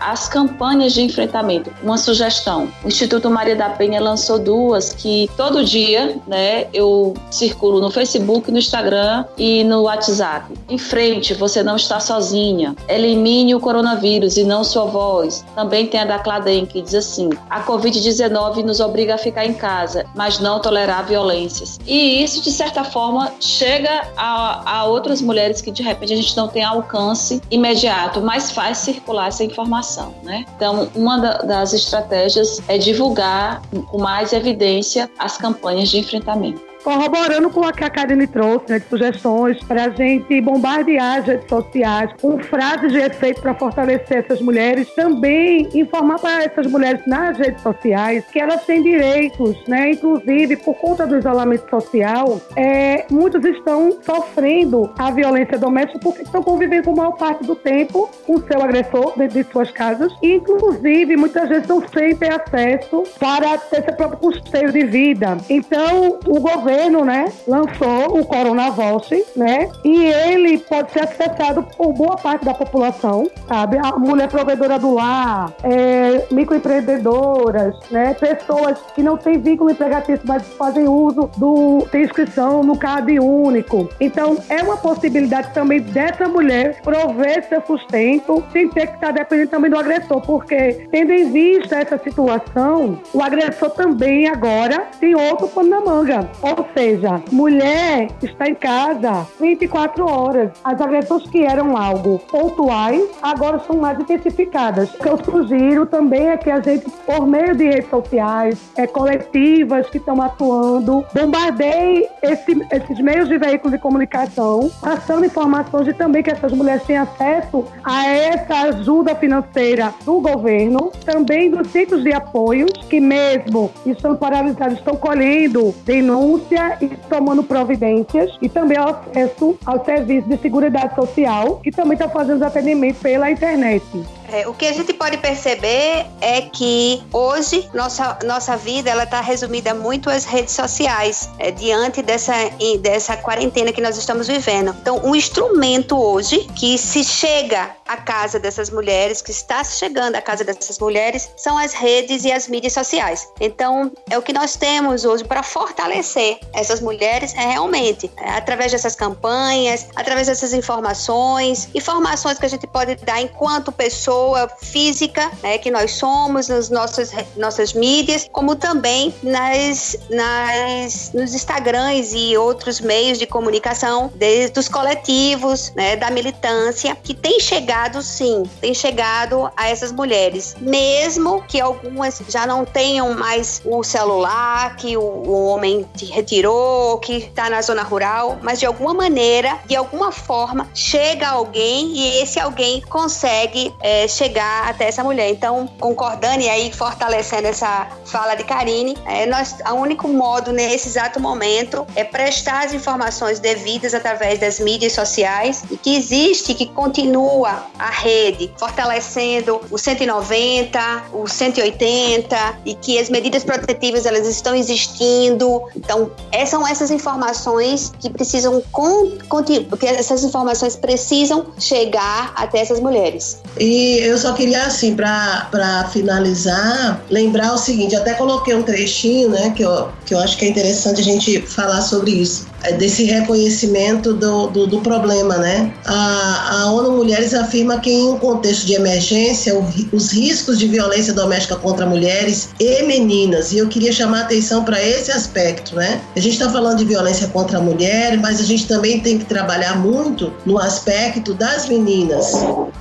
as campanhas de enfrentamento. Uma sugestão: o Instituto Maria da Penha lançou duas que todo dia, né, eu circulo no Facebook, no Instagram e no WhatsApp. Em frente, você não está sozinha. Elimine o coronavírus e não sua voz. Também tem a da Cladem que diz assim: a Covid-19 nos obriga a ficar em casa, mas não tolerar violências. E isso, de certa forma, chega a, a outras mulheres que de repente a gente não tem alcance imediato, mas faz circular essa informação, né? Então, uma das estratégias é divulgar com mais evidência as campanhas de enfrentamento corroborando com o que a Karine trouxe, né, de sugestões para a gente bombardear as redes sociais com frases de efeito para fortalecer essas mulheres, também informar para essas mulheres nas redes sociais que elas têm direitos, né, inclusive por conta do isolamento social, é, muitos estão sofrendo a violência doméstica porque estão convivendo a maior parte do tempo com o seu agressor dentro de suas casas e, inclusive, muitas vezes não sem ter acesso para ter seu próprio custeio de vida. Então, o governo governo, né, lançou o Coronavolt, né, e ele pode ser acessado por boa parte da população, sabe? A mulher provedora do lar, é, microempreendedoras, né, pessoas que não têm vínculo empregatício, mas fazem uso do tem inscrição no CAD único. Então, é uma possibilidade também dessa mulher prover seu sustento sem ter que estar dependendo também do agressor, porque tendo em vista essa situação, o agressor também agora tem outro pano na manga. Ou seja, mulher está em casa 24 horas. As agressões que eram algo pontuais agora são mais intensificadas. O que eu sugiro também é que a gente, por meio de redes sociais, é, coletivas que estão atuando, bombardeie esse, esses meios de veículos de comunicação, passando informações e também que essas mulheres tenham acesso a essa ajuda financeira do governo, também dos centros de apoios, que mesmo estão paralisados, estão colhendo denúncias e tomando providências e também ao acesso ao serviço de seguridade social, que também está fazendo os atendimentos pela internet. É, o que a gente pode perceber é que hoje nossa, nossa vida ela está resumida muito às redes sociais é, diante dessa, dessa quarentena que nós estamos vivendo. Então, um instrumento hoje que se chega à casa dessas mulheres, que está chegando à casa dessas mulheres, são as redes e as mídias sociais. Então, é o que nós temos hoje para fortalecer essas mulheres é realmente é, através dessas campanhas, através dessas informações, informações que a gente pode dar enquanto pessoa pessoa física, né, que nós somos, nas nossas, nossas mídias, como também nas, nas, nos Instagrams e outros meios de comunicação de, dos coletivos, né, da militância, que tem chegado, sim, tem chegado a essas mulheres, mesmo que algumas já não tenham mais o celular, que o, o homem retirou, que está na zona rural, mas de alguma maneira, de alguma forma, chega alguém e esse alguém consegue é, chegar até essa mulher. Então, concordando e aí fortalecendo essa fala de Karine, é, nós, o único modo nesse exato momento é prestar as informações devidas através das mídias sociais e que existe, que continua a rede fortalecendo o 190, o 180 e que as medidas protetivas elas estão existindo. Então, essas são essas informações que precisam porque essas informações precisam chegar até essas mulheres. E eu só queria assim para finalizar, lembrar o seguinte, até coloquei um trechinho, né, que eu, que eu acho que é interessante a gente falar sobre isso. É, desse reconhecimento do, do, do, problema, né? A, a ONU Mulheres afirma que em um contexto de emergência, o, os riscos de violência doméstica contra mulheres e meninas, e eu queria chamar a atenção para esse aspecto, né? A gente está falando de violência contra a mulher, mas a gente também tem que trabalhar muito no aspecto das meninas,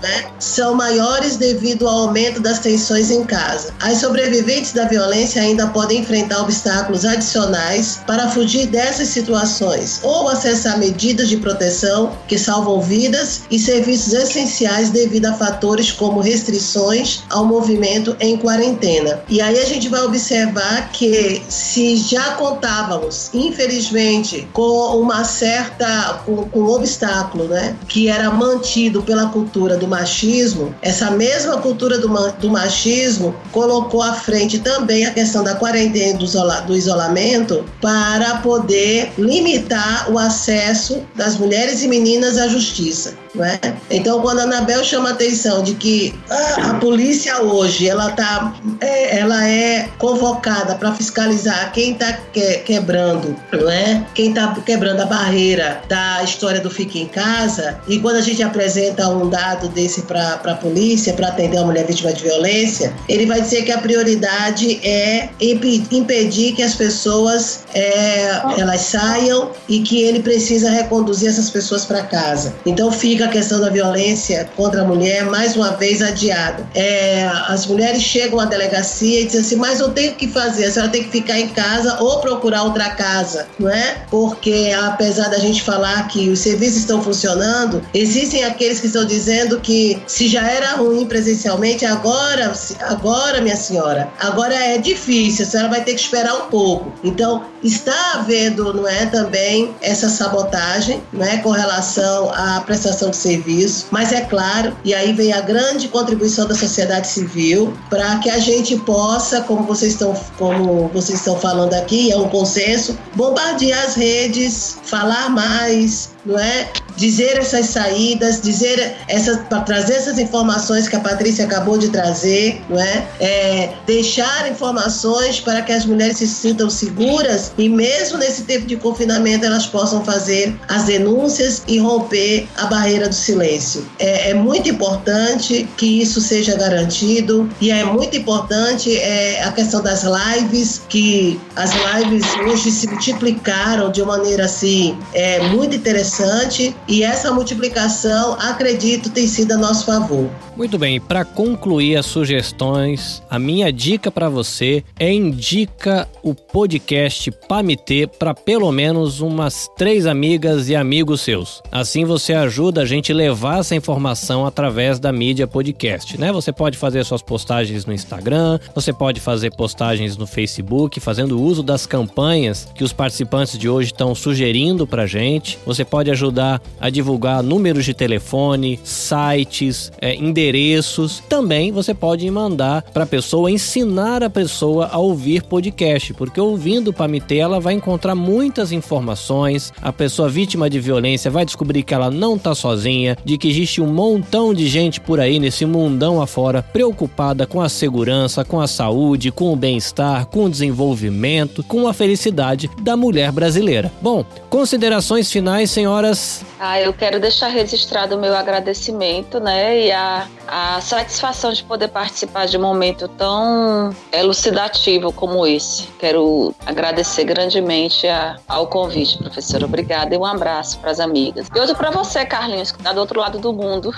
né? São maiores devido ao aumento das tensões em casa. As sobreviventes da violência ainda podem enfrentar obstáculos adicionais para fugir dessas situações ou acessar medidas de proteção que salvam vidas e serviços essenciais devido a fatores como restrições ao movimento em quarentena. E aí a gente vai observar que se já contávamos, infelizmente, com uma certa com, com um obstáculo, né, que era mantido pela cultura do machismo, essa mesma cultura do, do machismo colocou à frente também a questão da quarentena do, isola, do isolamento para poder limitar limitar o acesso das mulheres e meninas à justiça. Né? Então, quando a Anabel chama a atenção de que a, a polícia hoje ela tá, é, ela é convocada para fiscalizar quem está que, quebrando, não é? Quem está quebrando a barreira da história do fique em casa. E quando a gente apresenta um dado desse para a polícia para atender uma mulher vítima de violência, ele vai dizer que a prioridade é impedir que as pessoas é, elas saiam e que ele precisa reconduzir essas pessoas para casa. Então fica a questão da violência contra a mulher mais uma vez adiada. É, as mulheres chegam à delegacia e dizem assim, mas eu tenho que fazer, a senhora tem que ficar em casa ou procurar outra casa, não é? Porque apesar da gente falar que os serviços estão funcionando, existem aqueles que estão dizendo que se já era ruim presencialmente, agora, agora minha senhora, agora é difícil, a senhora vai ter que esperar um pouco. Então está havendo, não é, também essa sabotagem, não é, com relação à prestação de serviço, mas é claro, e aí vem a grande contribuição da sociedade civil para que a gente possa, como vocês estão como vocês estão falando aqui, é um consenso, bombardear as redes, falar mais, não é? Dizer essas saídas, dizer essas, para trazer essas informações que a Patrícia acabou de trazer, não é? é? Deixar informações para que as mulheres se sintam seguras e mesmo nesse tempo de confinamento elas possam fazer as denúncias e romper a barreira do silêncio. É, é muito importante que isso seja garantido e é muito importante é, a questão das lives, que as lives hoje se multiplicaram de maneira assim é, muito interessante e essa multiplicação, acredito, tem sido a nosso favor. Muito bem, para concluir as sugestões, a minha dica para você é indica o podcast Pamitê para pelo menos umas três amigas e amigos seus. Assim você ajuda a gente levar essa informação através da mídia podcast, né? Você pode fazer suas postagens no Instagram, você pode fazer postagens no Facebook, fazendo uso das campanhas que os participantes de hoje estão sugerindo para gente. Você pode ajudar a divulgar números de telefone, sites, é, endereços. Também você pode mandar para a pessoa, ensinar a pessoa a ouvir podcast, porque ouvindo o Pamitê ela vai encontrar muitas informações. A pessoa vítima de violência vai descobrir que ela não está sozinha, de que existe um montão de gente por aí nesse mundão afora preocupada com a segurança, com a saúde, com o bem-estar, com o desenvolvimento, com a felicidade da mulher brasileira. Bom, considerações finais, senhoras? Eu quero deixar registrado o meu agradecimento, né, e a, a satisfação de poder participar de um momento tão elucidativo como esse. Quero agradecer grandemente a, ao convite, professora. Obrigada e um abraço para as amigas. E outro para você, Carlinhos, que está do outro lado do mundo,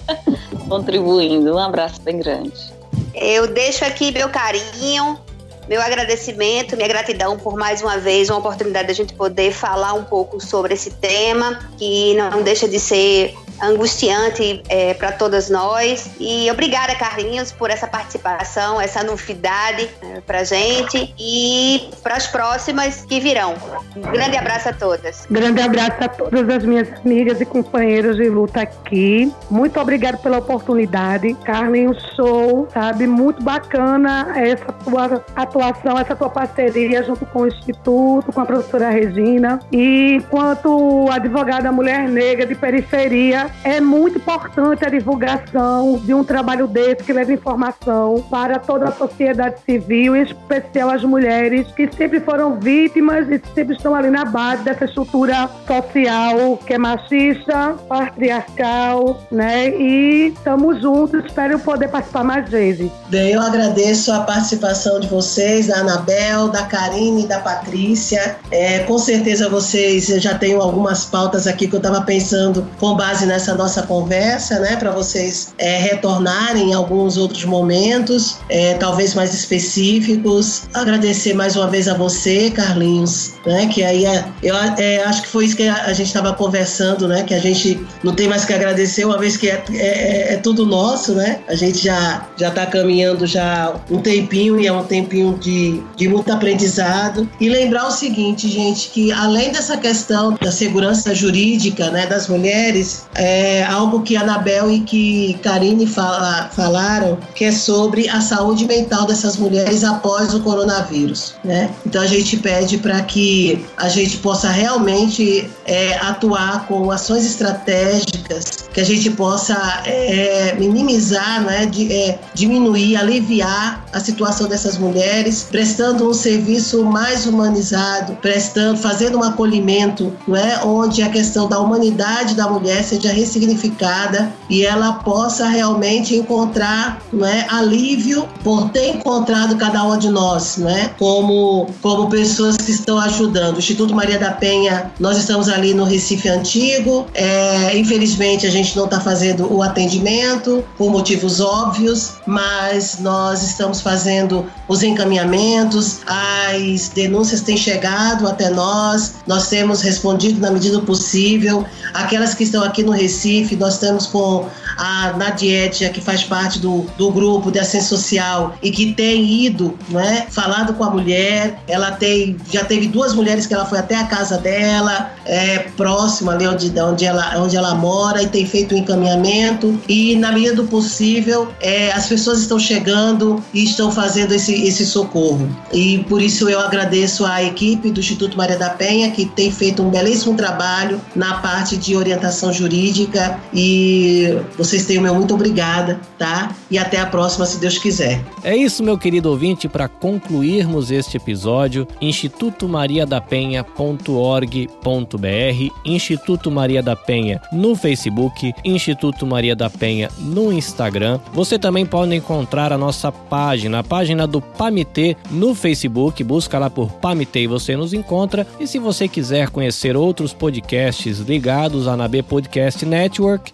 contribuindo. Um abraço bem grande. Eu deixo aqui meu carinho meu agradecimento, minha gratidão por mais uma vez uma oportunidade de a gente poder falar um pouco sobre esse tema, que não deixa de ser angustiante é, para todas nós. E obrigada, Carlinhos, por essa participação, essa novidade é, para gente e para as próximas que virão. Um grande abraço a todas. Grande abraço a todas as minhas amigas e companheiras de luta aqui. Muito obrigada pela oportunidade. Carlinhos, show, sabe? Muito bacana essa tua atuação, essa tua parceria junto com o Instituto, com a professora Regina. E enquanto advogada mulher negra de periferia, é muito importante a divulgação de um trabalho desse que leva informação para toda a sociedade civil, em especial as mulheres que sempre foram vítimas e sempre estão ali na base dessa estrutura social que é machista, patriarcal, né? E estamos juntos, espero poder participar mais vezes. Bem, eu agradeço a participação de vocês, da Anabel, da Karine da Patrícia. É, com certeza vocês já tenho algumas pautas aqui que eu estava pensando com base nessa nossa conversa, né? Para vocês é, retornarem em alguns outros momentos, é, talvez mais específicos. Agradecer mais uma vez a você, Carlinhos, né? Que aí é, eu é, acho que foi isso que a, gente estava conversando, né? Que a gente não tem mais que agradecer, uma vez que é, é, é, tudo nosso, né? A gente já já está caminhando já um tempinho e é um tempinho de, de muito aprendizado. E lembrar o seguinte, gente, que além dessa questão da segurança jurídica, né, das mulheres, é algo que Anabel e que Karine fala, falaram, que é sobre a saúde mental dessas mulheres após o coronavírus, né? Então a gente pede para que a gente possa realmente é, atuar com ações estratégicas, que a gente possa é, minimizar, né, de, é, diminuir, aliviar a situação dessas mulheres, prestando um serviço mais humanizado, prestando, fazendo um acolhimento, não é, onde a questão da humanidade da mulher seja ressignificada e ela possa realmente encontrar, não é, alívio por ter encontrado cada uma de nós, não é, como como pessoas que estão ajudando. O Instituto Maria da Penha, nós estamos ali no Recife Antigo. É, infelizmente a gente não está fazendo o atendimento por motivos óbvios, mas nós estamos fazendo os encaminhamentos, as denúncias têm chegado até nós, nós temos respondido na medida possível. Aquelas que estão aqui no Recife, nós estamos com a Nadietia, que faz parte do, do grupo de assistência social e que tem ido, né, falado com a mulher. Ela tem, já teve duas mulheres que ela foi até a casa dela, é, próximo ali onde, onde, ela, onde ela mora, e tem feito um encaminhamento. E, na medida do possível, é, as pessoas estão chegando e estão fazendo esse, esse socorro. E por isso eu agradeço à equipe do Instituto Maria da Penha, que tem feito um belíssimo trabalho na parte de orientação jurídica. E vocês têm o meu muito obrigada, tá? E até a próxima, se Deus quiser. É isso, meu querido ouvinte, para concluirmos este episódio, institutomariadapenha.org.br, Instituto Maria da Penha no Facebook, Instituto Maria da Penha no Instagram. Você também pode encontrar a nossa página, a página do PAMITê no Facebook, busca lá por PAMITê e você nos encontra. E se você quiser conhecer outros podcasts ligados à NAB Podcast Network,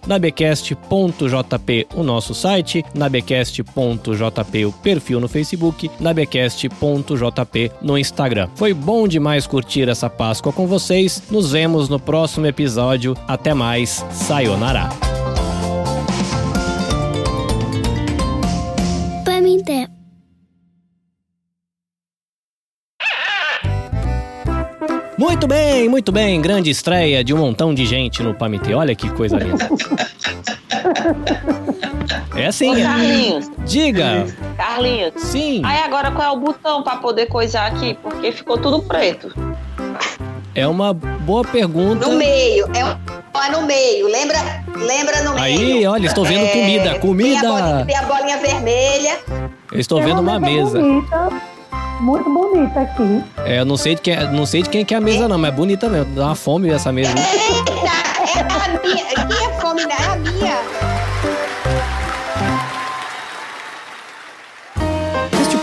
nabcast.jp, o nosso site, nabcast.jp, o perfil no Facebook, nabcast.jp no Instagram. Foi bom demais curtir essa Páscoa com vocês. Nos vemos no próximo episódio. Até mais. Sayonara. Muito bem, muito bem. Grande estreia de um montão de gente no Pamitê. Olha que coisa linda. É assim. Ô, é. Carlinhos. Diga. Carlinhos. Sim. Aí agora qual é o botão para poder coisar aqui? Porque ficou tudo preto. É uma boa pergunta. No meio. É, é no meio. Lembra, lembra no meio. Aí, olha, estou vendo é, comida. Comida. Tem a, bolinha, tem a bolinha vermelha. Eu estou vendo uma mesa. Bonita muito bonita aqui. É, eu não sei de quem, não sei de quem que é a mesa, não, mas é bonita mesmo. Dá uma fome essa mesa. Eita, é a minha. Aqui é fome, né? É a minha.